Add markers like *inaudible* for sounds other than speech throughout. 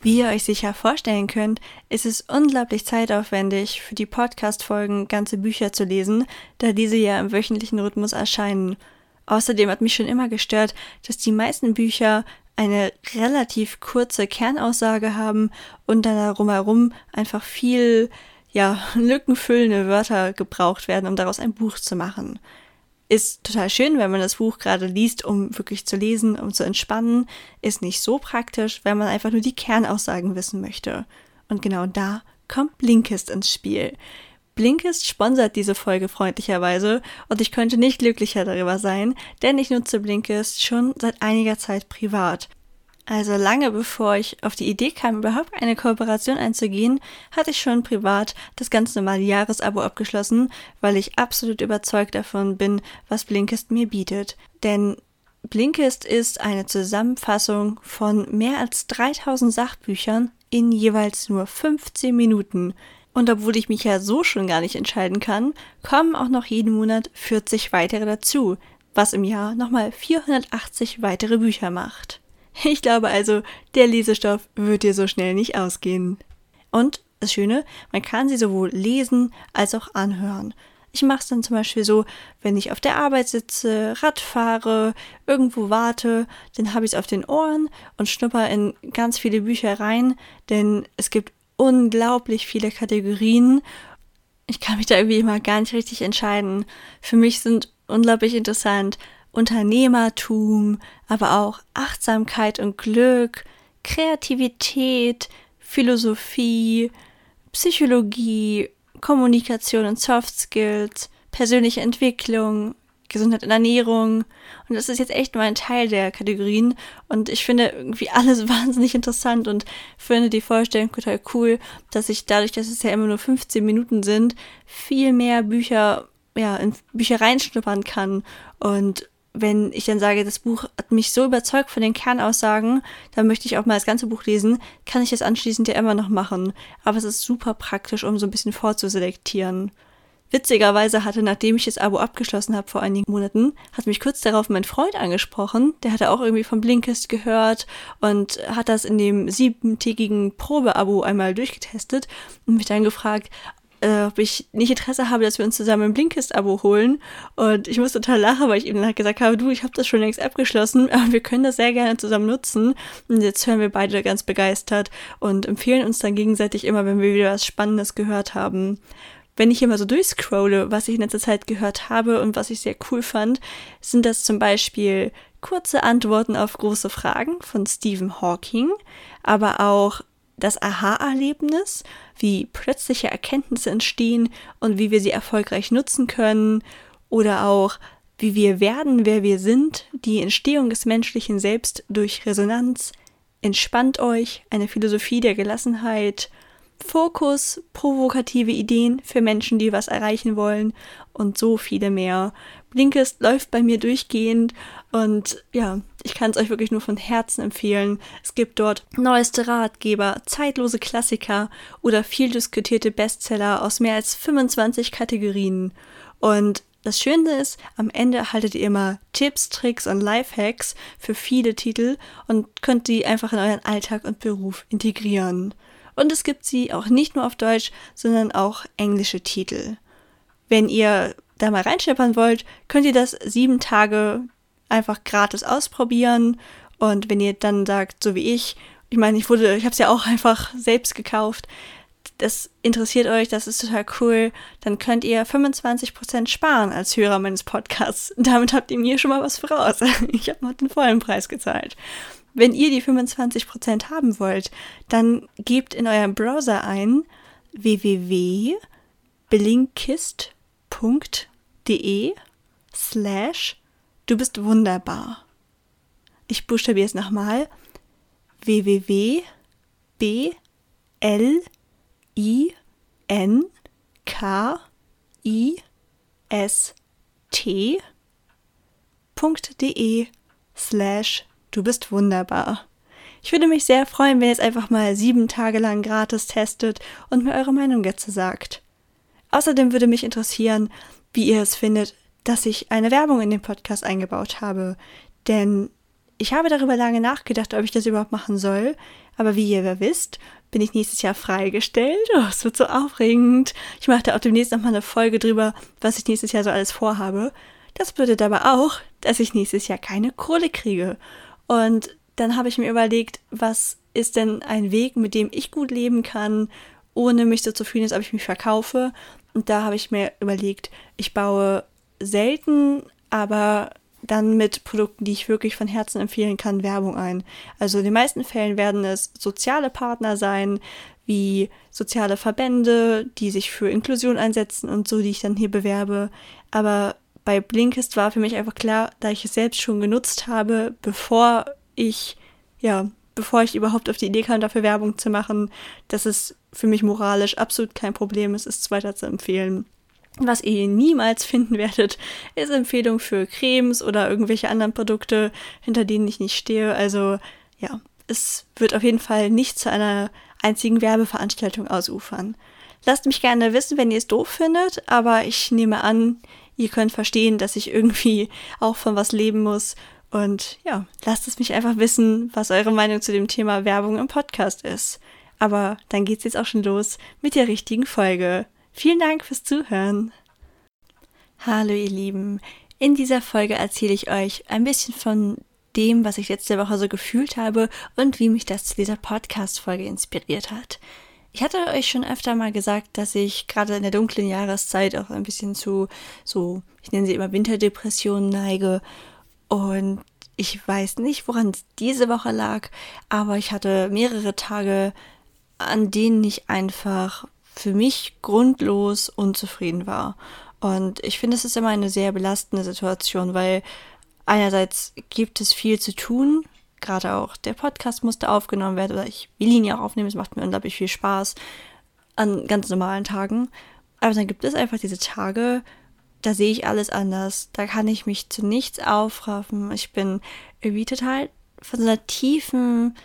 Wie ihr euch sicher vorstellen könnt, ist es unglaublich zeitaufwendig, für die Podcast-Folgen ganze Bücher zu lesen, da diese ja im wöchentlichen Rhythmus erscheinen. Außerdem hat mich schon immer gestört, dass die meisten Bücher eine relativ kurze Kernaussage haben und dann darum herum einfach viel, ja, lückenfüllende Wörter gebraucht werden, um daraus ein Buch zu machen ist total schön, wenn man das Buch gerade liest, um wirklich zu lesen, um zu entspannen. Ist nicht so praktisch, wenn man einfach nur die Kernaussagen wissen möchte. Und genau da kommt Blinkist ins Spiel. Blinkist sponsert diese Folge freundlicherweise und ich könnte nicht glücklicher darüber sein, denn ich nutze Blinkist schon seit einiger Zeit privat. Also lange bevor ich auf die Idee kam, überhaupt eine Kooperation einzugehen, hatte ich schon privat das ganz normale Jahresabo abgeschlossen, weil ich absolut überzeugt davon bin, was Blinkist mir bietet. Denn Blinkist ist eine Zusammenfassung von mehr als 3000 Sachbüchern in jeweils nur 15 Minuten. Und obwohl ich mich ja so schon gar nicht entscheiden kann, kommen auch noch jeden Monat 40 weitere dazu, was im Jahr nochmal 480 weitere Bücher macht. Ich glaube also, der Lesestoff wird dir so schnell nicht ausgehen. Und das Schöne, man kann sie sowohl lesen als auch anhören. Ich mache es dann zum Beispiel so, wenn ich auf der Arbeit sitze, Rad fahre, irgendwo warte, dann habe ich es auf den Ohren und schnupper in ganz viele Bücher rein, denn es gibt unglaublich viele Kategorien. Ich kann mich da irgendwie immer gar nicht richtig entscheiden. Für mich sind unglaublich interessant Unternehmertum, aber auch Achtsamkeit und Glück, Kreativität, Philosophie, Psychologie, Kommunikation und Soft Skills, persönliche Entwicklung, Gesundheit und Ernährung. Und das ist jetzt echt nur ein Teil der Kategorien. Und ich finde irgendwie *laughs* alles wahnsinnig interessant und finde die Vorstellung total cool, dass ich dadurch, dass es ja immer nur 15 Minuten sind, viel mehr Bücher, ja, in Bücher reinschnuppern kann und wenn ich dann sage, das Buch hat mich so überzeugt von den Kernaussagen, dann möchte ich auch mal das ganze Buch lesen, kann ich das anschließend ja immer noch machen. Aber es ist super praktisch, um so ein bisschen vorzuselektieren. Witzigerweise hatte, nachdem ich das Abo abgeschlossen habe vor einigen Monaten, hat mich kurz darauf mein Freund angesprochen. Der hatte auch irgendwie vom Blinkist gehört und hat das in dem siebentägigen Probeabo einmal durchgetestet und mich dann gefragt, äh, ob ich nicht Interesse habe, dass wir uns zusammen ein Blinkist-Abo holen. Und ich muss total lachen, weil ich ihm dann gesagt habe, du, ich habe das schon längst abgeschlossen, *laughs* aber wir können das sehr gerne zusammen nutzen. Und jetzt hören wir beide ganz begeistert und empfehlen uns dann gegenseitig immer, wenn wir wieder was Spannendes gehört haben. Wenn ich mal so durchscrolle, was ich in letzter Zeit gehört habe und was ich sehr cool fand, sind das zum Beispiel kurze Antworten auf große Fragen von Stephen Hawking, aber auch das Aha-Erlebnis, wie plötzliche Erkenntnisse entstehen und wie wir sie erfolgreich nutzen können oder auch wie wir werden, wer wir sind, die Entstehung des menschlichen Selbst durch Resonanz, entspannt euch, eine Philosophie der Gelassenheit, Fokus, provokative Ideen für Menschen, die was erreichen wollen und so viele mehr. Blinkist läuft bei mir durchgehend und ja, ich kann es euch wirklich nur von Herzen empfehlen. Es gibt dort neueste Ratgeber, zeitlose Klassiker oder viel diskutierte Bestseller aus mehr als 25 Kategorien. Und das Schöne ist, am Ende erhaltet ihr immer Tipps, Tricks und Lifehacks für viele Titel und könnt die einfach in euren Alltag und Beruf integrieren. Und es gibt sie auch nicht nur auf Deutsch, sondern auch englische Titel. Wenn ihr da mal reinscheppern wollt, könnt ihr das sieben Tage einfach gratis ausprobieren Und wenn ihr dann sagt, so wie ich, ich meine, ich wurde, ich habe es ja auch *laughs* einfach selbst gekauft, das interessiert euch, das ist total cool, dann könnt ihr 25% sparen als Hörer meines Podcasts. *laughs* Damit habt ihr mir schon mal was voraus. *laughs* Ich habe mal den vollen Preis gezahlt. Wenn ihr die 25% haben wollt, dann gebt in eurem Browser ein www.blinkist.de slash du bist wunderbar. Ich buchstabiere es nochmal. www.b l I N K I S T .de slash du bist wunderbar. Ich würde mich sehr freuen, wenn ihr es einfach mal sieben Tage lang gratis testet und mir eure Meinung dazu sagt. Außerdem würde mich interessieren, wie ihr es findet, dass ich eine Werbung in den Podcast eingebaut habe. Denn ich habe darüber lange nachgedacht, ob ich das überhaupt machen soll. Aber wie ihr wisst, bin ich nächstes Jahr freigestellt. Oh, es wird so aufregend. Ich mache da auch demnächst nochmal eine Folge drüber, was ich nächstes Jahr so alles vorhabe. Das bedeutet aber auch, dass ich nächstes Jahr keine Kohle kriege. Und dann habe ich mir überlegt, was ist denn ein Weg, mit dem ich gut leben kann, ohne mich so zu fühlen, als ob ich mich verkaufe. Und da habe ich mir überlegt, ich baue selten, aber dann mit Produkten, die ich wirklich von Herzen empfehlen kann, Werbung ein. Also in den meisten Fällen werden es soziale Partner sein, wie soziale Verbände, die sich für Inklusion einsetzen und so, die ich dann hier bewerbe. Aber bei Blinkist war für mich einfach klar, da ich es selbst schon genutzt habe, bevor ich, ja, bevor ich überhaupt auf die Idee kam, dafür Werbung zu machen, dass es für mich moralisch absolut kein Problem ist, es weiter zu empfehlen. Was ihr niemals finden werdet, ist Empfehlung für Cremes oder irgendwelche anderen Produkte, hinter denen ich nicht stehe. Also ja, es wird auf jeden Fall nicht zu einer einzigen Werbeveranstaltung ausufern. Lasst mich gerne wissen, wenn ihr es doof findet, aber ich nehme an, ihr könnt verstehen, dass ich irgendwie auch von was leben muss. Und ja, lasst es mich einfach wissen, was eure Meinung zu dem Thema Werbung im Podcast ist. Aber dann geht's jetzt auch schon los mit der richtigen Folge. Vielen Dank fürs Zuhören. Hallo ihr Lieben, in dieser Folge erzähle ich euch ein bisschen von dem, was ich letzte Woche so gefühlt habe und wie mich das zu dieser Podcast-Folge inspiriert hat. Ich hatte euch schon öfter mal gesagt, dass ich gerade in der dunklen Jahreszeit auch ein bisschen zu so, ich nenne sie immer Winterdepressionen neige. Und ich weiß nicht, woran es diese Woche lag, aber ich hatte mehrere Tage, an denen ich einfach für mich grundlos unzufrieden war. Und ich finde, es ist immer eine sehr belastende Situation, weil einerseits gibt es viel zu tun, gerade auch der Podcast musste aufgenommen werden oder ich will ihn ja auch aufnehmen, es macht mir unglaublich viel Spaß an ganz normalen Tagen. Aber dann gibt es einfach diese Tage, da sehe ich alles anders, da kann ich mich zu nichts aufraffen. Ich bin irgendwie total von so einer tiefen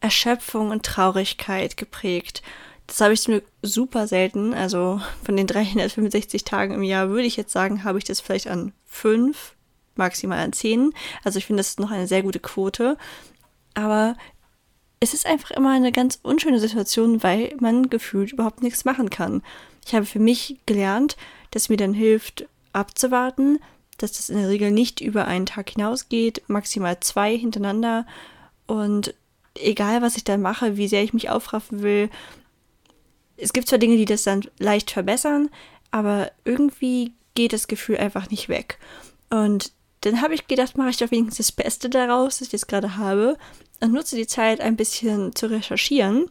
Erschöpfung und Traurigkeit geprägt. Das habe ich zum Glück super selten. Also von den 365 Tagen im Jahr würde ich jetzt sagen, habe ich das vielleicht an fünf, maximal an zehn. Also ich finde, das ist noch eine sehr gute Quote. Aber es ist einfach immer eine ganz unschöne Situation, weil man gefühlt überhaupt nichts machen kann. Ich habe für mich gelernt, dass mir dann hilft, abzuwarten, dass das in der Regel nicht über einen Tag hinausgeht, maximal zwei hintereinander. Und egal, was ich dann mache, wie sehr ich mich aufraffen will, es gibt zwar Dinge, die das dann leicht verbessern, aber irgendwie geht das Gefühl einfach nicht weg. Und dann habe ich gedacht, mache ich doch wenigstens das Beste daraus, das ich jetzt gerade habe, und nutze die Zeit ein bisschen zu recherchieren.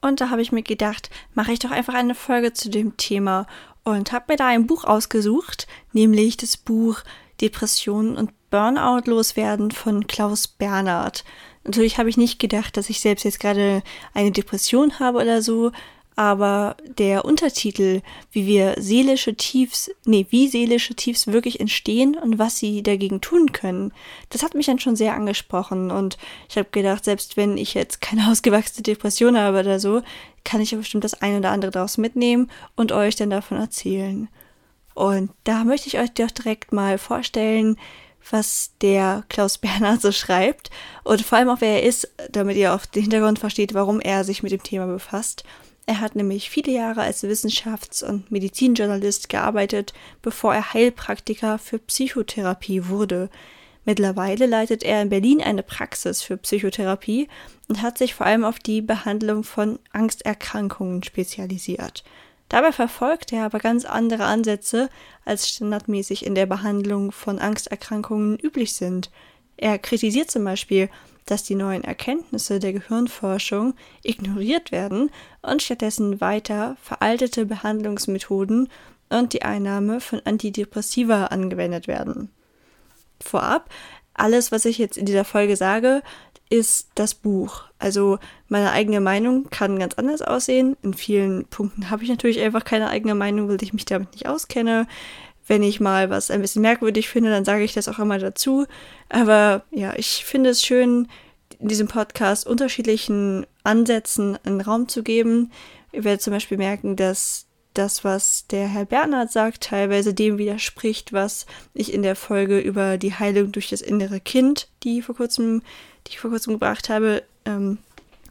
Und da habe ich mir gedacht, mache ich doch einfach eine Folge zu dem Thema und habe mir da ein Buch ausgesucht, nämlich das Buch Depressionen und Burnout loswerden von Klaus Bernhard. Natürlich habe ich nicht gedacht, dass ich selbst jetzt gerade eine Depression habe oder so, aber der Untertitel, wie wir seelische Tiefs, nee, wie seelische Tiefs wirklich entstehen und was sie dagegen tun können, das hat mich dann schon sehr angesprochen und ich habe gedacht, selbst wenn ich jetzt keine *laughs* ausgewachsene Depression habe oder so, kann ich ja bestimmt das eine oder andere daraus mitnehmen und euch dann davon erzählen. Und da möchte ich euch doch direkt mal vorstellen, was der Klaus *laughs* Bernhard so schreibt und vor allem auch wer er ist, damit ihr auch den Hintergrund versteht, warum er sich mit dem Thema befasst. Er hat nämlich viele Jahre als Wissenschafts- und Medizinjournalist gearbeitet, bevor er Heilpraktiker für Psychotherapie wurde. Mittlerweile leitet er in Berlin eine Praxis für Psychotherapie und hat sich vor allem auf die Behandlung von Angsterkrankungen spezialisiert. Dabei verfolgt er aber ganz andere Ansätze, als standardmäßig in der Behandlung von Angsterkrankungen üblich sind. Er kritisiert zum Beispiel, dass die neuen Erkenntnisse der Gehirnforschung ignoriert werden und stattdessen weiter veraltete Behandlungsmethoden und die Einnahme von Antidepressiva angewendet werden. Vorab, alles, was ich jetzt in dieser Folge sage, ist das Buch. Also meine eigene Meinung kann ganz anders aussehen. In vielen Punkten habe ich natürlich einfach keine eigene Meinung, weil ich mich damit nicht auskenne. Wenn ich mal was ein bisschen merkwürdig finde, dann sage ich das auch immer dazu. Aber ja, ich finde es schön, in diesem Podcast unterschiedlichen Ansätzen einen Raum zu geben. Ihr werdet zum Beispiel merken, dass das, was der Herr Bernhard sagt, teilweise dem widerspricht, was ich in der Folge über die Heilung durch das innere Kind, die vor kurzem, die ich vor kurzem gebracht habe, ähm,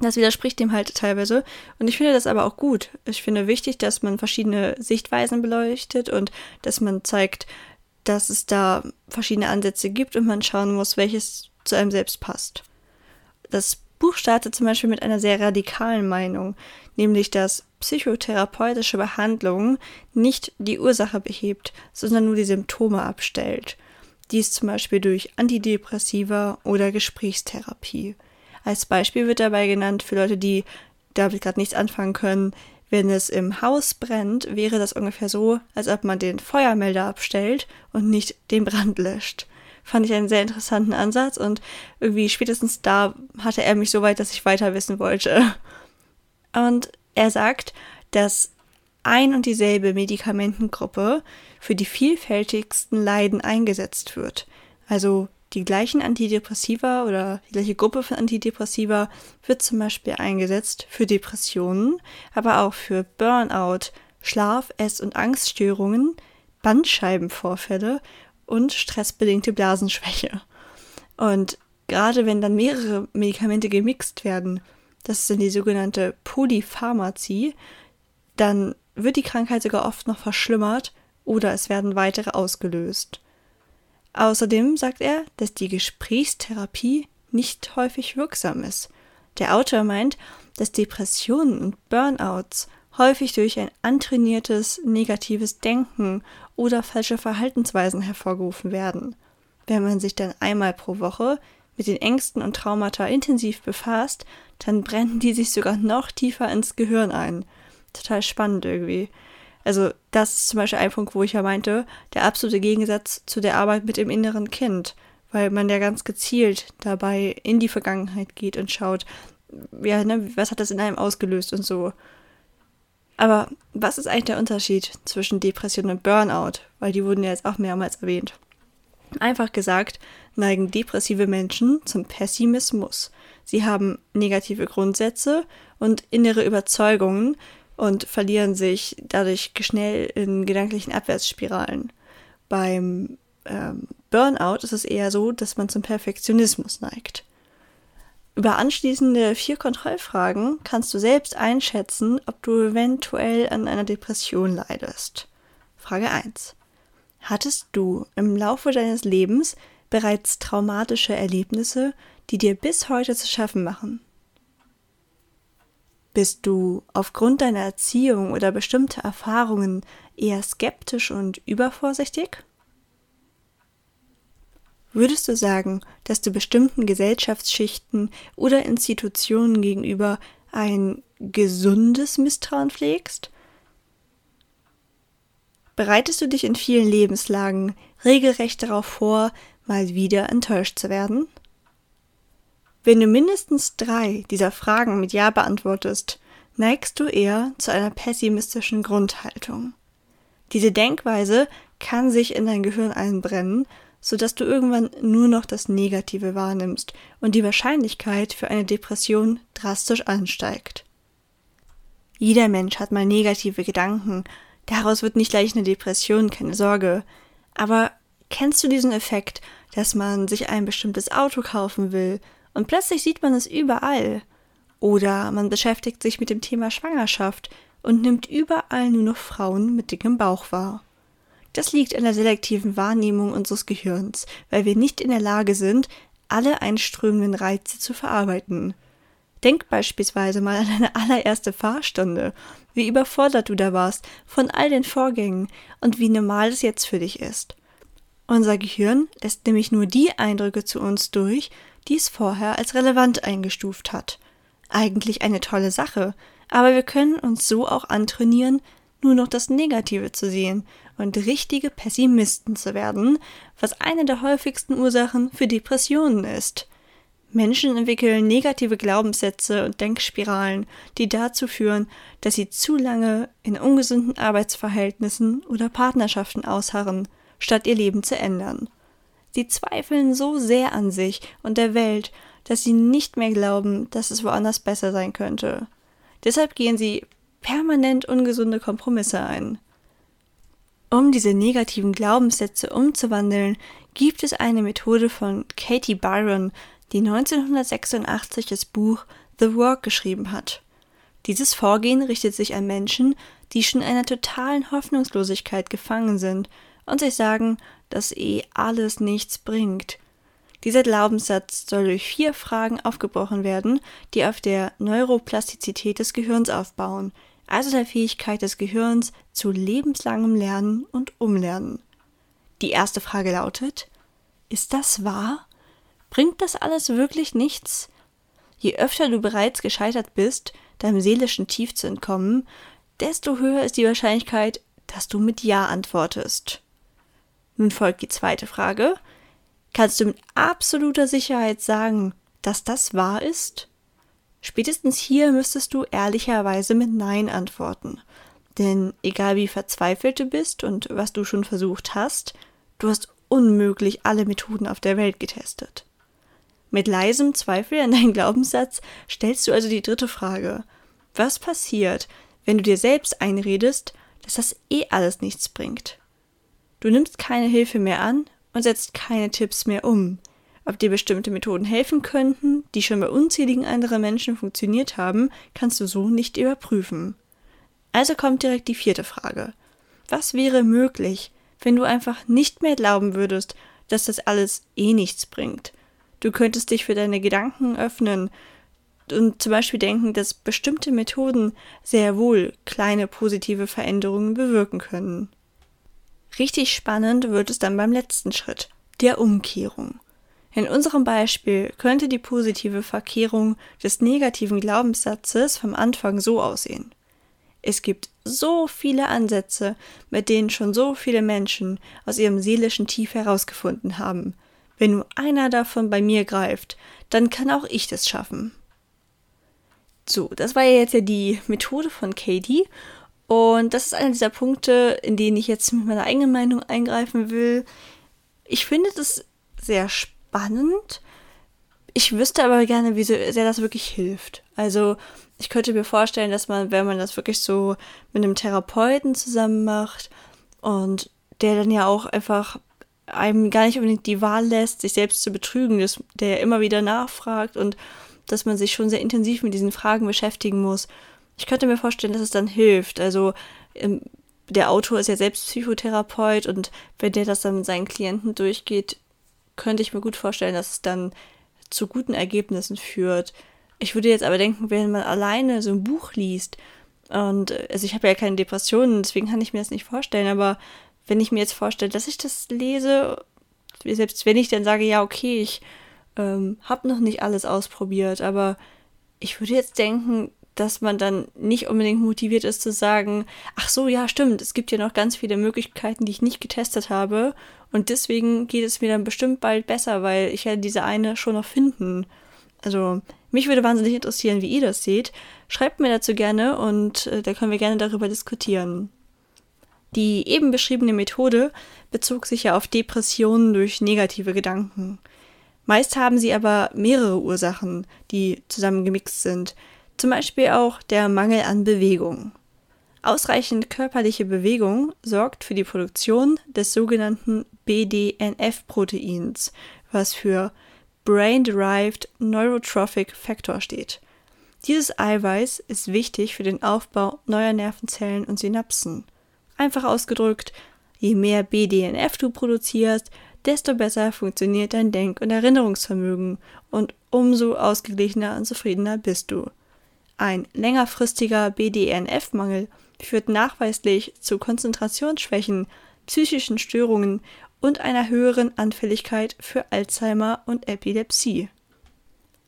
das widerspricht dem halt teilweise. Und ich finde das aber auch gut. Ich finde wichtig, dass man verschiedene Sichtweisen beleuchtet und dass man zeigt, dass es da verschiedene Ansätze gibt und man schauen muss, welches zu einem selbst passt. Das Buch startet zum Beispiel mit einer sehr radikalen Meinung, nämlich dass psychotherapeutische Behandlung nicht die Ursache behebt, sondern nur die Symptome abstellt. Dies zum Beispiel durch Antidepressiva oder Gesprächstherapie. Als Beispiel wird dabei genannt für Leute, die damit gerade nichts anfangen können, wenn es im Haus brennt, wäre das ungefähr so, als ob man den Feuermelder abstellt und nicht den Brand löscht. Fand ich einen sehr interessanten Ansatz und irgendwie spätestens da hatte er mich so weit, dass ich weiter wissen wollte. Und er sagt, dass ein und dieselbe Medikamentengruppe für die vielfältigsten Leiden eingesetzt wird. Also die gleichen Antidepressiva oder die gleiche Gruppe von Antidepressiva wird zum Beispiel eingesetzt für Depressionen, aber auch für Burnout, Schlaf-, Ess- und Angststörungen, Bandscheibenvorfälle und stressbedingte Blasenschwäche. Und gerade wenn dann mehrere Medikamente gemixt werden, das ist dann die sogenannte Polypharmazie, dann wird die Krankheit sogar oft noch verschlimmert oder es werden weitere ausgelöst. Außerdem sagt er, dass die Gesprächstherapie nicht häufig wirksam ist. Der Autor meint, dass Depressionen und Burnouts häufig durch ein antrainiertes negatives Denken oder falsche Verhaltensweisen hervorgerufen werden. Wenn man sich dann einmal pro Woche mit den Ängsten und Traumata intensiv befasst, dann brennen die sich sogar noch tiefer ins Gehirn ein. Total spannend irgendwie. Also das ist zum Beispiel ein Punkt, wo ich ja meinte, der absolute Gegensatz zu der Arbeit mit dem inneren Kind, weil man ja ganz gezielt dabei in die Vergangenheit geht und schaut, ja, ne, was hat das in einem ausgelöst und so. Aber was ist eigentlich der Unterschied zwischen Depression und Burnout? Weil die wurden ja jetzt auch mehrmals erwähnt. Einfach gesagt, neigen depressive Menschen zum Pessimismus. Sie haben negative Grundsätze und innere Überzeugungen, und verlieren sich dadurch schnell in gedanklichen Abwärtsspiralen. Beim ähm, Burnout ist es eher so, dass man zum Perfektionismus neigt. Über anschließende vier Kontrollfragen kannst du selbst einschätzen, ob du eventuell an einer Depression leidest. Frage 1. Hattest du im Laufe deines Lebens bereits traumatische Erlebnisse, die dir bis heute zu schaffen machen? Bist du aufgrund deiner Erziehung oder bestimmter Erfahrungen eher skeptisch und übervorsichtig? Würdest du sagen, dass du bestimmten Gesellschaftsschichten oder Institutionen gegenüber ein gesundes Misstrauen pflegst? Bereitest du dich in vielen Lebenslagen regelrecht darauf vor, mal wieder enttäuscht zu werden? Wenn du mindestens drei dieser Fragen mit Ja beantwortest, neigst du eher zu einer pessimistischen Grundhaltung. Diese Denkweise kann sich in dein Gehirn einbrennen, sodass du irgendwann nur noch das Negative wahrnimmst und die Wahrscheinlichkeit für eine Depression drastisch ansteigt. Jeder Mensch hat mal negative Gedanken, daraus wird nicht gleich eine Depression, keine Sorge. Aber kennst du diesen Effekt, dass man sich ein bestimmtes Auto kaufen will und plötzlich sieht man es überall. Oder man beschäftigt sich mit dem Thema Schwangerschaft und nimmt überall nur noch Frauen mit dickem Bauch wahr. Das liegt an der selektiven Wahrnehmung unseres Gehirns, weil wir nicht in der Lage sind, alle einströmenden Reize zu verarbeiten. Denk beispielsweise mal an deine allererste Fahrstunde, wie überfordert du da warst von all den Vorgängen und wie normal es jetzt für dich ist. Unser Gehirn lässt nämlich nur die Eindrücke zu uns durch, die es vorher als relevant eingestuft hat. Eigentlich eine tolle Sache, aber wir können uns so auch antrainieren, nur noch das Negative zu sehen und richtige Pessimisten zu werden, was eine der häufigsten Ursachen für Depressionen ist. Menschen entwickeln negative Glaubenssätze und Denkspiralen, die dazu führen, dass sie zu lange in ungesunden Arbeitsverhältnissen oder Partnerschaften ausharren, statt ihr Leben zu ändern. Sie zweifeln so sehr an sich und der Welt, dass sie nicht mehr glauben, dass es woanders besser sein könnte. Deshalb gehen sie permanent ungesunde Kompromisse ein. Um diese negativen Glaubenssätze umzuwandeln, gibt es eine Methode von Katie Byron, die 1986 das Buch The Work geschrieben hat. Dieses Vorgehen richtet sich an Menschen, die schon in einer totalen Hoffnungslosigkeit gefangen sind und sich sagen, dass eh alles nichts bringt. Dieser Glaubenssatz soll durch vier Fragen aufgebrochen werden, die auf der Neuroplastizität des Gehirns aufbauen, also der Fähigkeit des Gehirns zu lebenslangem Lernen und Umlernen. Die erste Frage lautet, ist das wahr? Bringt das alles wirklich nichts? Je öfter du bereits gescheitert bist, deinem seelischen Tief zu entkommen, desto höher ist die Wahrscheinlichkeit, dass du mit Ja antwortest. Nun folgt die zweite Frage. Kannst du mit absoluter Sicherheit sagen, dass das wahr ist? Spätestens hier müsstest du ehrlicherweise mit Nein antworten. Denn egal wie verzweifelt du bist und was du schon versucht hast, du hast unmöglich alle Methoden auf der Welt getestet. Mit leisem Zweifel an deinen Glaubenssatz stellst du also die dritte Frage. Was passiert, wenn du dir selbst einredest, dass das eh alles nichts bringt? Du nimmst keine Hilfe mehr an und setzt keine Tipps mehr um. Ob dir bestimmte Methoden helfen könnten, die schon bei unzähligen anderen Menschen funktioniert haben, kannst du so nicht überprüfen. Also kommt direkt die vierte Frage. Was wäre möglich, wenn du einfach nicht mehr glauben würdest, dass das alles eh nichts bringt? Du könntest dich für deine Gedanken öffnen und zum Beispiel denken, dass bestimmte Methoden sehr wohl kleine positive Veränderungen bewirken können. Richtig spannend wird es dann beim letzten Schritt, der Umkehrung. In unserem Beispiel könnte die positive Verkehrung des negativen Glaubenssatzes vom Anfang so aussehen. Es gibt so viele Ansätze, mit denen schon so viele Menschen aus ihrem seelischen Tief herausgefunden haben. Wenn nur einer davon bei mir greift, dann kann auch ich das schaffen. So, das war ja jetzt ja die Methode von Katie. Und das ist einer dieser Punkte, in denen ich jetzt mit meiner eigenen Meinung eingreifen will. Ich finde das sehr spannend. Ich wüsste aber gerne, wie sehr das wirklich hilft. Also ich könnte mir vorstellen, dass man, wenn man das wirklich so mit einem Therapeuten zusammen macht und der dann ja auch einfach einem gar nicht unbedingt die Wahl lässt, sich selbst zu betrügen, dass der immer wieder nachfragt und dass man sich schon sehr intensiv mit diesen Fragen beschäftigen muss. Ich könnte mir vorstellen, dass es dann hilft. Also ähm, der Autor ist ja selbst Psychotherapeut und wenn der das dann mit seinen Klienten durchgeht, könnte ich mir gut vorstellen, dass es dann zu guten Ergebnissen führt. Ich würde jetzt aber denken, wenn man alleine so ein Buch liest, und also ich habe ja keine Depressionen, deswegen kann ich mir das nicht vorstellen, aber wenn ich mir jetzt vorstelle, dass ich das lese, selbst wenn ich dann sage, ja, okay, ich ähm, habe noch nicht alles ausprobiert, aber ich würde jetzt denken, dass man dann nicht unbedingt motiviert ist zu sagen, ach so, ja, stimmt, es gibt ja noch ganz viele Möglichkeiten, die ich nicht getestet habe und deswegen geht es mir dann bestimmt bald besser, weil ich ja diese eine schon noch finden. Also, mich würde wahnsinnig interessieren, wie ihr das seht. Schreibt mir dazu gerne und äh, da können wir gerne darüber diskutieren. Die eben beschriebene Methode bezog sich ja auf Depressionen durch negative Gedanken. Meist haben sie aber mehrere Ursachen, die zusammengemixt sind. Zum Beispiel auch der Mangel an Bewegung. Ausreichend körperliche Bewegung sorgt für die Produktion des sogenannten BDNF-Proteins, was für Brain Derived Neurotrophic Factor steht. Dieses Eiweiß ist wichtig für den Aufbau neuer Nervenzellen und Synapsen. Einfach ausgedrückt, Je mehr BDNF du produzierst, desto besser funktioniert dein Denk- und Erinnerungsvermögen und umso ausgeglichener und zufriedener bist du. Ein längerfristiger BDNF-Mangel führt nachweislich zu Konzentrationsschwächen, psychischen Störungen und einer höheren Anfälligkeit für Alzheimer und Epilepsie.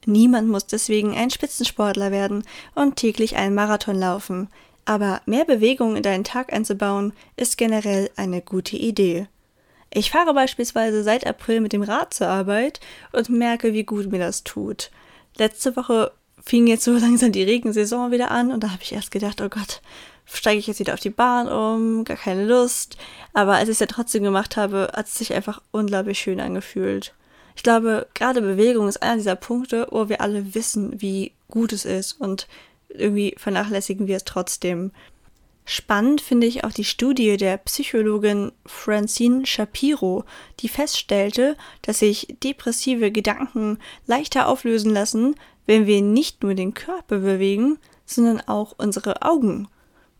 Niemand muss deswegen ein Spitzensportler werden und täglich einen Marathon laufen, aber mehr Bewegung in deinen Tag einzubauen, ist generell eine gute Idee. Ich fahre beispielsweise seit April mit dem Rad zur Arbeit und merke, wie gut mir das tut. Letzte Woche fing jetzt so *laughs* langsam die Regensaison wieder an und da habe ich erst gedacht, oh Gott, steige ich jetzt wieder auf die Bahn um, gar keine Lust. Aber als ich es ja trotzdem gemacht habe, hat es sich einfach unglaublich schön angefühlt. Ich glaube, gerade Bewegung ist einer dieser Punkte, wo wir alle wissen, wie gut es ist und irgendwie vernachlässigen wir es trotzdem. Spannend finde ich auch die Studie der Psychologin Francine Shapiro, die feststellte, dass sich depressive Gedanken leichter auflösen lassen, wenn wir nicht nur den Körper bewegen, sondern auch unsere Augen.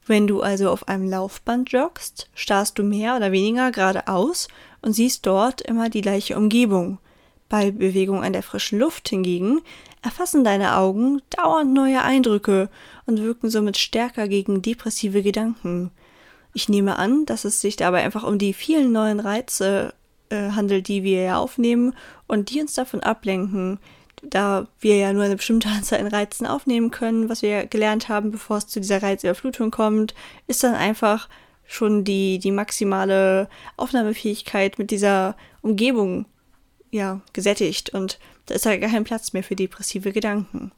Wenn du also auf einem Laufband joggst, starrst du mehr oder weniger geradeaus und siehst dort immer die gleiche Umgebung. Bei Bewegung an der frischen Luft hingegen erfassen deine Augen dauernd neue Eindrücke und wirken somit stärker gegen depressive Gedanken. Ich nehme an, dass es sich dabei einfach um die vielen neuen Reize äh, handelt, die wir ja aufnehmen und die uns davon ablenken, da wir ja nur eine bestimmte Anzahl an Reizen aufnehmen können, was wir gelernt haben, bevor es zu dieser Reizüberflutung kommt, ist dann einfach schon die, die maximale Aufnahmefähigkeit mit dieser Umgebung ja, gesättigt und da ist ja gar kein Platz mehr für depressive Gedanken.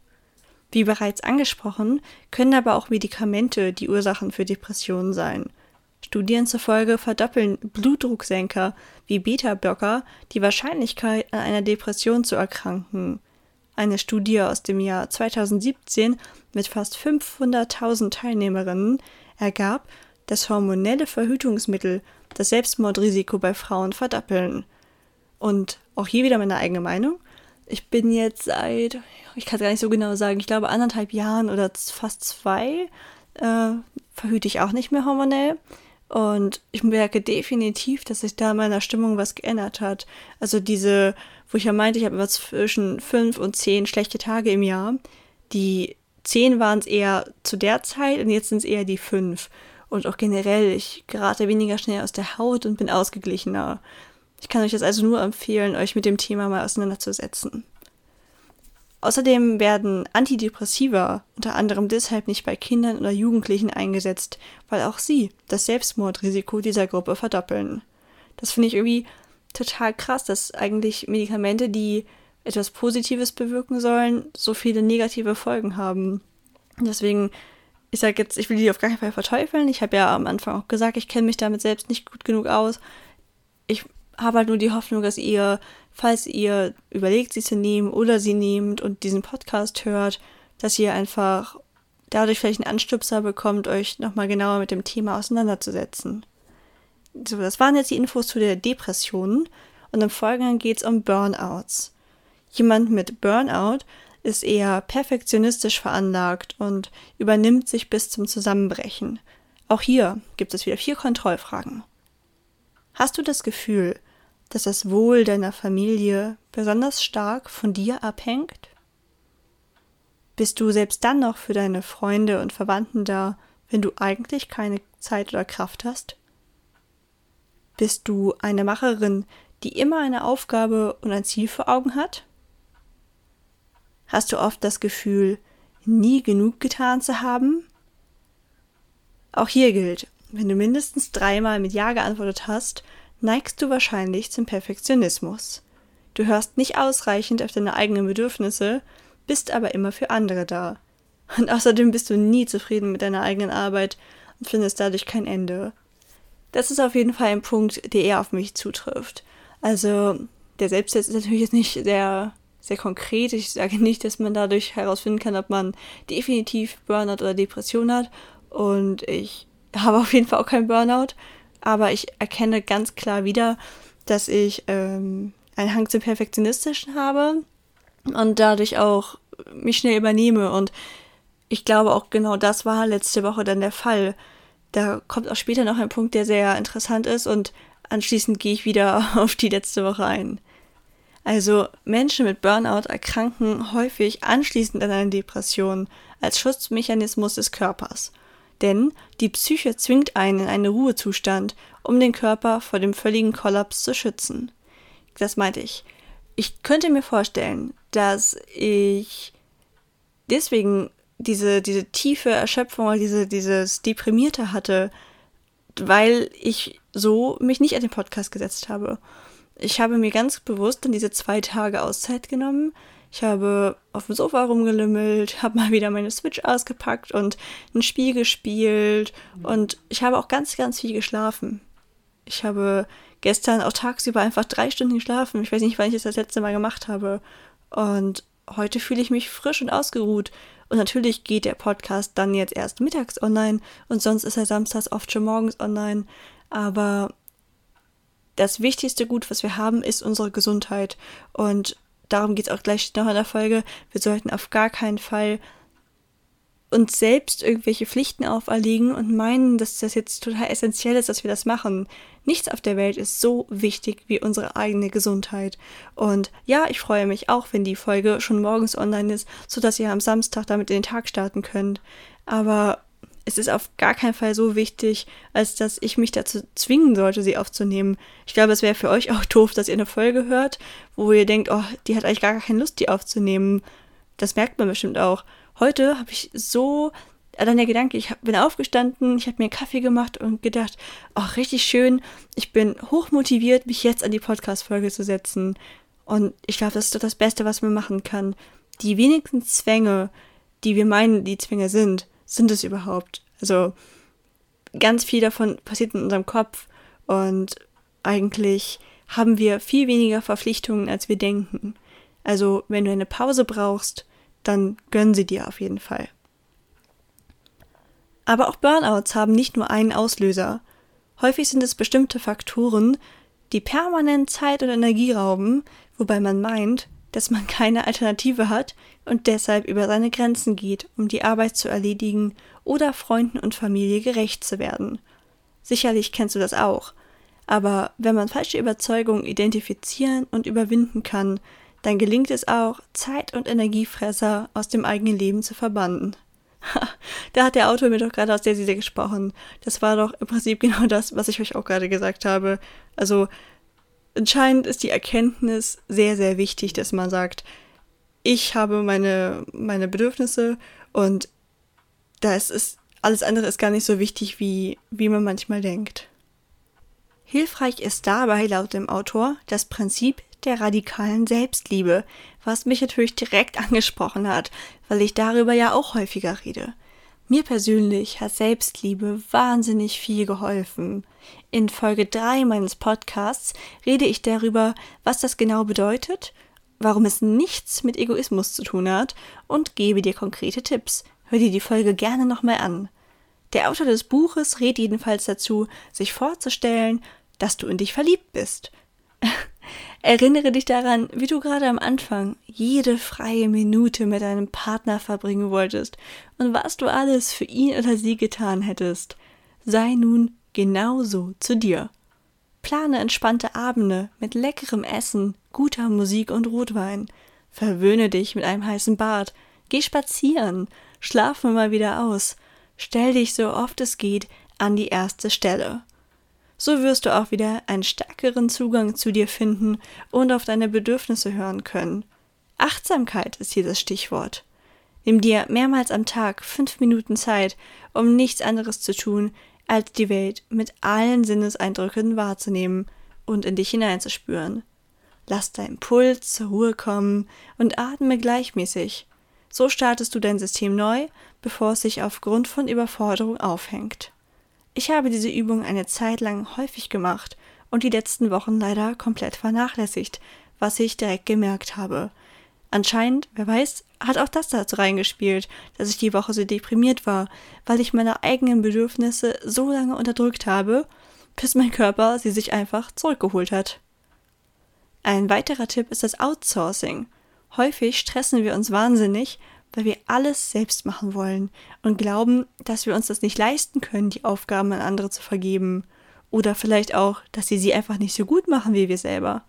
Wie bereits angesprochen, können aber auch Medikamente die Ursachen für Depressionen sein. Studien zufolge verdoppeln Blutdrucksenker wie Beta-Blocker die Wahrscheinlichkeit, an einer Depression zu erkranken. Eine Studie aus dem Jahr 2017 mit fast 500.000 Teilnehmerinnen ergab, dass hormonelle Verhütungsmittel das Selbstmordrisiko bei Frauen verdoppeln. Und auch hier wieder meine eigene Meinung ich bin jetzt seit, ich kann es gar nicht so genau sagen, ich glaube anderthalb Jahren oder fast zwei äh, verhüte ich auch nicht mehr hormonell. Und ich merke definitiv, dass sich da in meiner Stimmung was geändert hat. Also diese, wo ich ja meinte, ich habe immer zwischen fünf und zehn schlechte Tage im Jahr. Die zehn waren es eher zu der Zeit und jetzt sind es eher die fünf. Und auch generell, ich gerate weniger schnell aus der Haut und bin ausgeglichener. Ich kann euch das also nur empfehlen, euch mit dem Thema mal auseinanderzusetzen. Außerdem werden Antidepressiva unter anderem deshalb nicht bei Kindern oder Jugendlichen eingesetzt, weil auch sie das Selbstmordrisiko dieser Gruppe verdoppeln. Das finde ich irgendwie total krass, dass eigentlich Medikamente, die etwas Positives bewirken sollen, so viele negative Folgen haben. Deswegen, ich sage jetzt, ich will die auf gar keinen Fall verteufeln. Ich habe ja am Anfang auch gesagt, ich kenne mich damit selbst nicht gut genug aus. Ich habe halt nur die Hoffnung, dass ihr, falls ihr überlegt, sie zu nehmen oder sie nehmt und diesen Podcast hört, dass ihr einfach dadurch vielleicht einen Anstupser bekommt, euch nochmal genauer mit dem Thema auseinanderzusetzen. So, das waren jetzt die Infos zu der Depression und im Folgenden geht es um Burnouts. Jemand mit Burnout ist eher perfektionistisch veranlagt und übernimmt sich bis zum Zusammenbrechen. Auch hier gibt es wieder vier Kontrollfragen. Hast du das Gefühl, dass das Wohl deiner Familie besonders stark von dir abhängt? Bist du selbst dann noch für deine Freunde und Verwandten da, wenn du eigentlich keine Zeit oder Kraft hast? Bist du eine Macherin, die immer eine Aufgabe und ein Ziel vor Augen hat? Hast du oft das Gefühl, nie genug getan zu haben? Auch hier gilt, wenn du mindestens dreimal mit Ja geantwortet hast, neigst du wahrscheinlich zum Perfektionismus. Du hörst nicht ausreichend auf deine eigenen Bedürfnisse, bist aber immer für andere da. Und außerdem bist du nie zufrieden mit deiner eigenen Arbeit und findest dadurch kein Ende. Das ist auf jeden Fall ein Punkt, der eher auf mich zutrifft. Also, der Selbsttest ist natürlich jetzt nicht sehr, sehr konkret. Ich sage nicht, dass man dadurch herausfinden kann, ob man definitiv Burnout oder Depression hat. Und ich habe auf jeden Fall auch kein Burnout aber ich erkenne ganz klar wieder, dass ich ähm, einen Hang zum Perfektionistischen habe und dadurch auch mich schnell übernehme. Und ich glaube auch genau das war letzte Woche dann der Fall, Da kommt auch später noch ein Punkt, der sehr interessant ist und anschließend gehe ich wieder *laughs* auf die letzte Woche ein. Also Menschen mit Burnout erkranken häufig anschließend an eine Depression als Schutzmechanismus des Körpers. Denn die Psyche zwingt einen in einen Ruhezustand, um den Körper vor dem völligen Kollaps zu schützen. Das meinte ich. Ich könnte mir vorstellen, dass ich deswegen diese, diese tiefe Erschöpfung diese, dieses Deprimierte hatte, weil ich so mich nicht an den Podcast gesetzt habe. Ich habe mir ganz bewusst dann diese zwei Tage Auszeit genommen. Ich habe auf dem Sofa rumgelümmelt, habe mal wieder meine Switch ausgepackt und ein Spiel gespielt und ich habe auch ganz, ganz viel geschlafen. Ich habe gestern auch tagsüber einfach drei Stunden geschlafen. Ich weiß nicht, wann ich das das letzte Mal gemacht habe. Und heute fühle ich mich frisch und ausgeruht. Und natürlich geht der Podcast dann jetzt erst mittags online und sonst ist er samstags oft schon morgens online. Aber das wichtigste Gut, was wir haben, ist unsere Gesundheit. Und darum geht es auch gleich noch in der Folge. Wir sollten auf gar keinen Fall uns selbst irgendwelche Pflichten auferlegen und meinen, dass das jetzt total essentiell ist, dass wir das machen. Nichts auf der Welt ist so wichtig wie unsere eigene Gesundheit. Und ja, ich freue mich auch, wenn die Folge schon morgens online ist, sodass ihr am Samstag damit in den Tag starten könnt. Aber es ist auf gar keinen Fall so wichtig, als dass ich mich dazu zwingen sollte, sie aufzunehmen. Ich glaube, es wäre für euch auch *laughs* doof, dass ihr eine Folge hört, wo ihr denkt, oh, die hat eigentlich gar keine Lust, die aufzunehmen. Das merkt man bestimmt auch. Heute habe ich so dann der Gedanke, ich bin aufgestanden, ich habe mir einen Kaffee gemacht und gedacht, ach, richtig schön, ich bin hochmotiviert, mich jetzt an die Podcast-Folge zu setzen. Und ich glaube, das ist doch das Beste, was man machen kann. Die wenigsten Zwänge, die wir meinen, die Zwänge sind, sind es überhaupt? Also ganz viel davon passiert in unserem Kopf und eigentlich haben wir viel weniger Verpflichtungen, als wir denken. Also wenn du eine Pause brauchst, dann gönn sie dir auf jeden Fall. Aber auch Burnouts haben nicht nur einen Auslöser. Häufig sind es bestimmte Faktoren, die permanent Zeit und Energie rauben, wobei man meint, dass man keine Alternative hat und deshalb über seine Grenzen geht, um die Arbeit zu erledigen oder Freunden und Familie gerecht zu werden. Sicherlich kennst du das auch. Aber wenn man falsche Überzeugungen identifizieren und überwinden kann, dann gelingt es auch, Zeit- und Energiefresser aus dem eigenen Leben zu verbannen. da hat der Autor mir doch gerade aus der Seele gesprochen. Das war doch im Prinzip *laughs* genau das, was ich euch auch gerade gesagt habe. Also anscheinend ist die Erkenntnis sehr, sehr wichtig, dass man sagt, ich habe meine, meine Bedürfnisse und das ist, alles andere ist gar nicht so wichtig, wie, wie man manchmal denkt. Hilfreich ist dabei laut dem Autor das Prinzip der radikalen Selbstliebe, was mich natürlich direkt *laughs* angesprochen hat, weil ich darüber ja auch häufiger rede. Mir persönlich hat Selbstliebe wahnsinnig viel geholfen. In Folge 3 meines Podcasts rede ich darüber, was das genau bedeutet, warum es nichts mit Egoismus zu tun hat und gebe dir konkrete Tipps. Hör dir die Folge gerne nochmal an. Der Autor des Buches rät jedenfalls dazu, sich vorzustellen, dass du in dich verliebt bist. *laughs* Erinnere dich daran, wie du gerade am Anfang jede freie Minute mit deinem Partner verbringen wolltest und was du alles für ihn oder sie getan hättest. Sei nun genauso zu dir. Plane entspannte Abende mit leckerem Essen, guter Musik und Rotwein. Verwöhne dich mit einem heißen Bad. Geh spazieren. Schlafe mal wieder aus. Stell dich so oft es geht an die erste Stelle. So wirst du auch wieder einen stärkeren Zugang zu dir finden und auf deine Bedürfnisse hören können. Achtsamkeit ist hier das Stichwort. Nimm dir mehrmals am Tag fünf Minuten Zeit, um nichts anderes zu tun, als die Welt mit allen Sinneseindrücken wahrzunehmen und in dich hineinzuspüren. Lass deinen Puls zur Ruhe kommen und atme gleichmäßig. So startest du dein System neu, bevor es sich aufgrund von Überforderung aufhängt. Ich habe diese Übung eine Zeit lang häufig gemacht und die letzten Wochen leider komplett vernachlässigt, was ich direkt gemerkt habe. Anscheinend, wer weiß, hat auch das dazu reingespielt, dass ich die Woche so deprimiert war, weil ich meine eigenen Bedürfnisse so lange unterdrückt habe, bis mein Körper sie sich einfach zurückgeholt hat. Ein weiterer Tipp ist das Outsourcing. Häufig stressen wir uns wahnsinnig, weil wir alles selbst machen wollen und glauben, dass wir uns das nicht leisten können, die Aufgaben an andere zu vergeben. Oder vielleicht auch, dass sie sie einfach nicht so gut machen wie wir selber.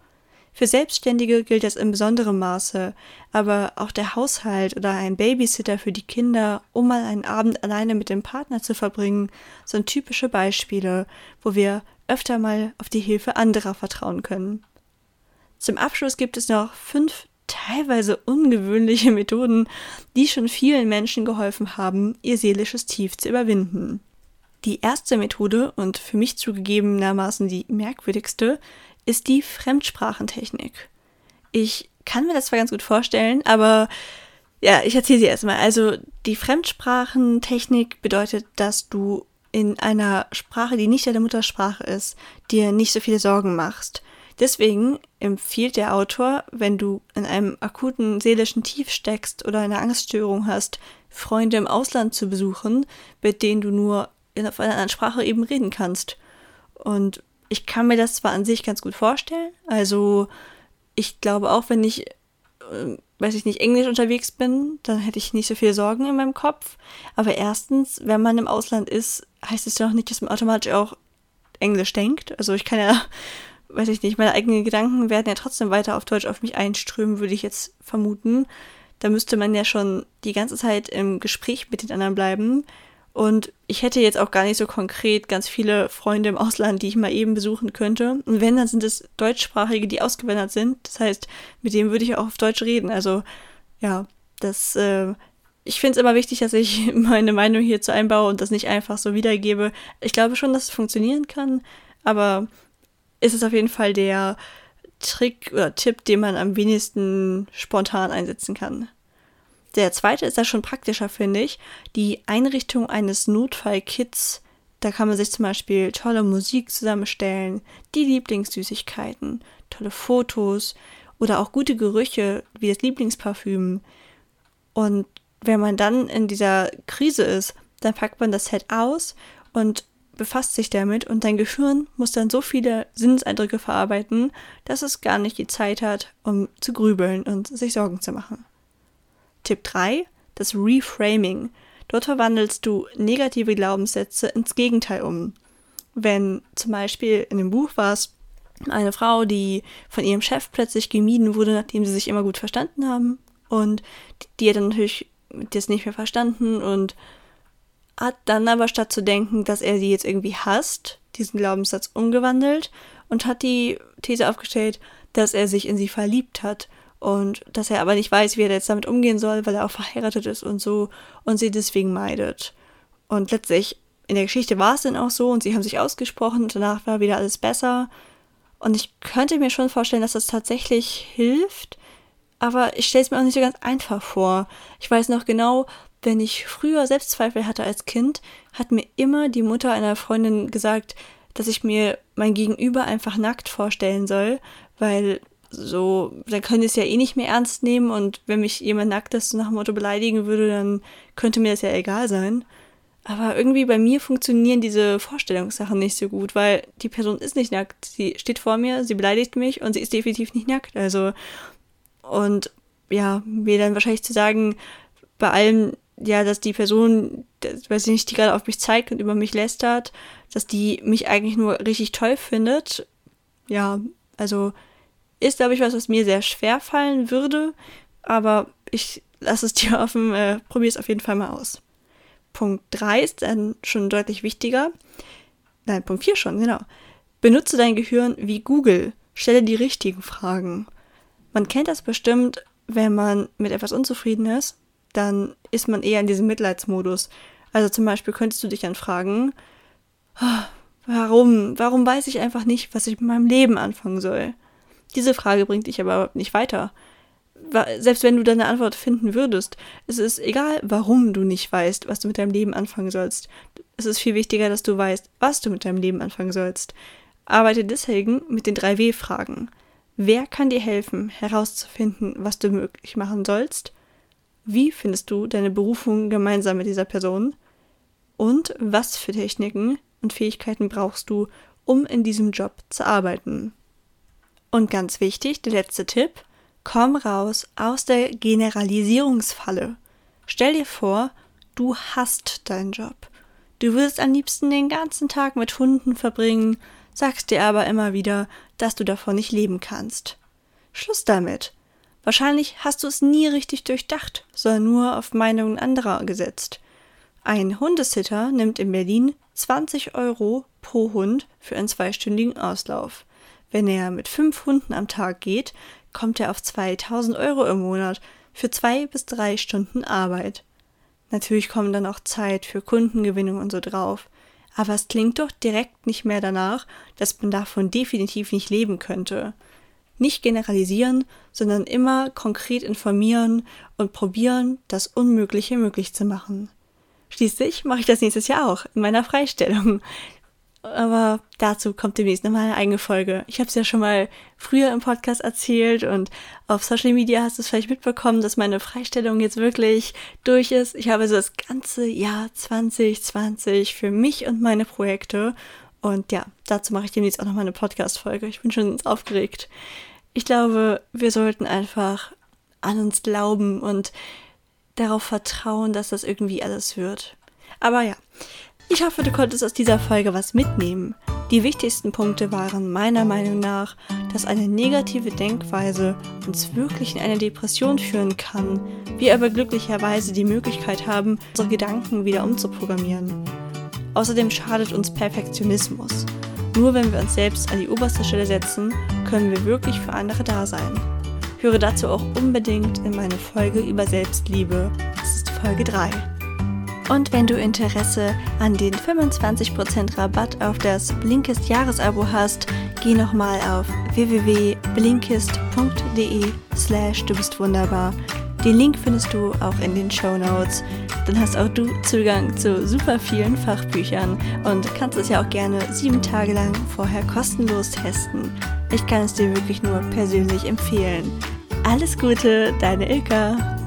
Für Selbstständige gilt das in besonderem Maße, aber auch der Haushalt oder ein Babysitter für die Kinder, um mal einen Abend alleine mit dem Partner zu verbringen, sind typische Beispiele, wo wir öfter mal auf die Hilfe anderer vertrauen können. Zum Abschluss gibt es noch fünf teilweise ungewöhnliche Methoden, die schon vielen Menschen geholfen haben, ihr seelisches Tief zu überwinden. Die erste Methode und für mich zugegebenermaßen die merkwürdigste ist die Fremdsprachentechnik. Ich kann mir das zwar ganz gut vorstellen, aber ja, ich erzähle sie erstmal. Also die Fremdsprachentechnik bedeutet, dass du in einer Sprache, die nicht deine Muttersprache ist, dir nicht so viele Sorgen machst. Deswegen empfiehlt der Autor, wenn du in einem akuten seelischen Tief steckst oder eine Angststörung hast, Freunde im Ausland zu besuchen, mit denen du nur in, auf einer anderen Sprache eben reden kannst. Und ich kann mir das zwar an sich ganz gut vorstellen. Also ich glaube auch, wenn ich, äh, weiß ich nicht, Englisch unterwegs bin, dann hätte ich nicht so viele Sorgen in meinem Kopf. Aber erstens, wenn man im Ausland ist, heißt es ja auch nicht, dass man automatisch auch Englisch denkt. Also ich kann ja, weiß ich nicht, meine eigenen Gedanken werden ja trotzdem weiter auf Deutsch auf mich einströmen, würde ich jetzt vermuten. Da müsste man ja schon die ganze Zeit im Gespräch mit den anderen bleiben. Und ich hätte jetzt auch gar nicht so konkret ganz viele Freunde im Ausland, die ich mal eben besuchen könnte. Und wenn, dann sind es Deutschsprachige, die ausgewandert sind. Das heißt, mit denen würde ich auch auf Deutsch reden. Also ja, das, äh, ich finde es immer wichtig, dass ich *laughs* meine Meinung hierzu einbaue und das nicht einfach so wiedergebe. Ich glaube schon, dass es funktionieren kann, aber ist es auf jeden Fall der Trick oder Tipp, den man am wenigsten spontan einsetzen kann. Der zweite ist da schon praktischer, finde ich. Die Einrichtung eines Notfallkits. Da kann man sich zum Beispiel tolle Musik zusammenstellen, die Lieblingssüßigkeiten, tolle Fotos oder auch gute Gerüche wie das Lieblingsparfüm. Und wenn man dann in dieser Krise ist, dann packt man das Set aus und befasst sich damit und dein Gehirn muss dann so viele Sinneseindrücke verarbeiten, dass es gar nicht die Zeit hat, um zu grübeln und sich Sorgen zu machen. Tipp 3, das Reframing. Dort verwandelst du negative Glaubenssätze ins Gegenteil um. Wenn zum Beispiel in dem Buch war es eine Frau, die von ihrem Chef plötzlich gemieden wurde, nachdem sie sich immer gut verstanden haben. Und die hat dann natürlich das nicht mehr verstanden und hat dann aber statt zu denken, dass er sie jetzt irgendwie hasst, diesen Glaubenssatz umgewandelt und hat die These aufgestellt, dass er sich in sie verliebt hat und dass er aber nicht weiß, wie er jetzt damit umgehen soll, weil er auch verheiratet ist und so und sie deswegen meidet. Und letztlich in der Geschichte war es dann auch so und sie haben sich ausgesprochen und danach war wieder alles besser. Und ich könnte mir schon vorstellen, dass das tatsächlich hilft, aber ich stelle es mir auch nicht so ganz einfach vor. Ich weiß noch genau, wenn ich früher Selbstzweifel hatte als Kind, hat mir immer die Mutter einer Freundin gesagt, dass ich mir mein Gegenüber einfach nackt vorstellen soll, weil so, dann können die es ja eh nicht mehr ernst nehmen und wenn mich jemand nacktes nach dem Motto beleidigen würde, dann könnte mir das ja egal sein. Aber irgendwie bei mir funktionieren diese Vorstellungssachen nicht so gut, weil die Person ist nicht nackt. Sie steht vor mir, sie beleidigt mich und sie ist definitiv nicht nackt. Also, und ja, mir dann wahrscheinlich zu sagen, bei allem, ja, dass die Person, das, weiß ich nicht, die gerade auf mich zeigt und über mich lästert, dass die mich eigentlich nur richtig toll findet. Ja, also ist, glaube ich, was, was mir sehr schwer fallen würde, aber ich lasse es *laughs* dir offen, äh, probier es auf jeden Fall mal aus. Punkt 3 ist dann schon deutlich wichtiger. Nein, Punkt 4 schon, genau. Benutze dein Gehirn wie Google. Stelle die richtigen Fragen. Man kennt das bestimmt, wenn man mit etwas unzufrieden ist, dann ist man eher in diesem Mitleidsmodus. Also zum Beispiel könntest du dich dann fragen, ah, warum, warum weiß ich einfach nicht, was ich mit meinem Leben anfangen soll? Diese Frage bringt dich aber nicht weiter. Selbst wenn du deine Antwort finden würdest, es ist egal, warum du nicht weißt, was du mit deinem Leben anfangen sollst. Es ist viel wichtiger, dass du weißt, was du mit deinem Leben anfangen sollst. Arbeite deswegen mit den drei W-Fragen. Wer kann dir helfen, herauszufinden, was du möglich machen sollst? Wie findest du deine Berufung gemeinsam mit dieser Person? Und was für Techniken und Fähigkeiten brauchst du, um in diesem Job zu arbeiten? Und ganz wichtig, der letzte Tipp, komm raus aus der Generalisierungsfalle. Stell dir vor, du hast deinen Job. Du würdest am liebsten den ganzen Tag mit Hunden verbringen, sagst dir aber immer wieder, dass du davon nicht leben kannst. Schluss damit. Wahrscheinlich hast du es nie richtig durchdacht, sondern nur auf Meinungen anderer gesetzt. Ein Hundesitter nimmt in Berlin 20 Euro pro Hund für einen zweistündigen Auslauf. Wenn er mit fünf Hunden am Tag geht, kommt er auf 2000 Euro im Monat für zwei bis drei Stunden Arbeit. Natürlich kommen dann auch Zeit für Kundengewinnung und so drauf. Aber es klingt doch direkt nicht mehr danach, dass man davon definitiv nicht leben könnte. Nicht generalisieren, sondern immer konkret informieren und probieren, das Unmögliche möglich zu machen. Schließlich mache ich das nächstes Jahr auch in meiner Freistellung. Aber dazu kommt demnächst nochmal eine eigene Folge. Ich habe es ja schon mal früher im Podcast erzählt und auf Social Media hast du es vielleicht mitbekommen, dass meine Freistellung jetzt wirklich durch ist. Ich habe so das ganze Jahr 2020 für mich und meine Projekte. Und ja, dazu mache ich demnächst auch nochmal eine Podcast-Folge. Ich bin schon aufgeregt. Ich glaube, wir sollten einfach an uns glauben und darauf vertrauen, dass das irgendwie alles wird. Aber ja, ich hoffe, du konntest aus dieser Folge was mitnehmen. Die wichtigsten Punkte waren meiner Meinung nach, dass eine negative Denkweise uns wirklich in eine Depression führen kann, wir aber glücklicherweise die Möglichkeit haben, unsere Gedanken wieder umzuprogrammieren. Außerdem schadet uns Perfektionismus. Nur wenn wir uns selbst an die oberste Stelle setzen, können wir wirklich für andere da sein. Höre dazu auch unbedingt in meine Folge über Selbstliebe. Das ist Folge 3. Und wenn du Interesse an den 25% Rabatt auf das Blinkist Jahresabo hast, geh nochmal auf www.blinkist.de slash du bist wunderbar. Den Link findest du auch in den Show Notes. Dann hast auch du Zugang zu super vielen Fachbüchern und kannst es ja auch gerne sieben Tage lang vorher kostenlos testen. Ich kann es dir wirklich nur persönlich empfehlen. Alles Gute, deine Ilka.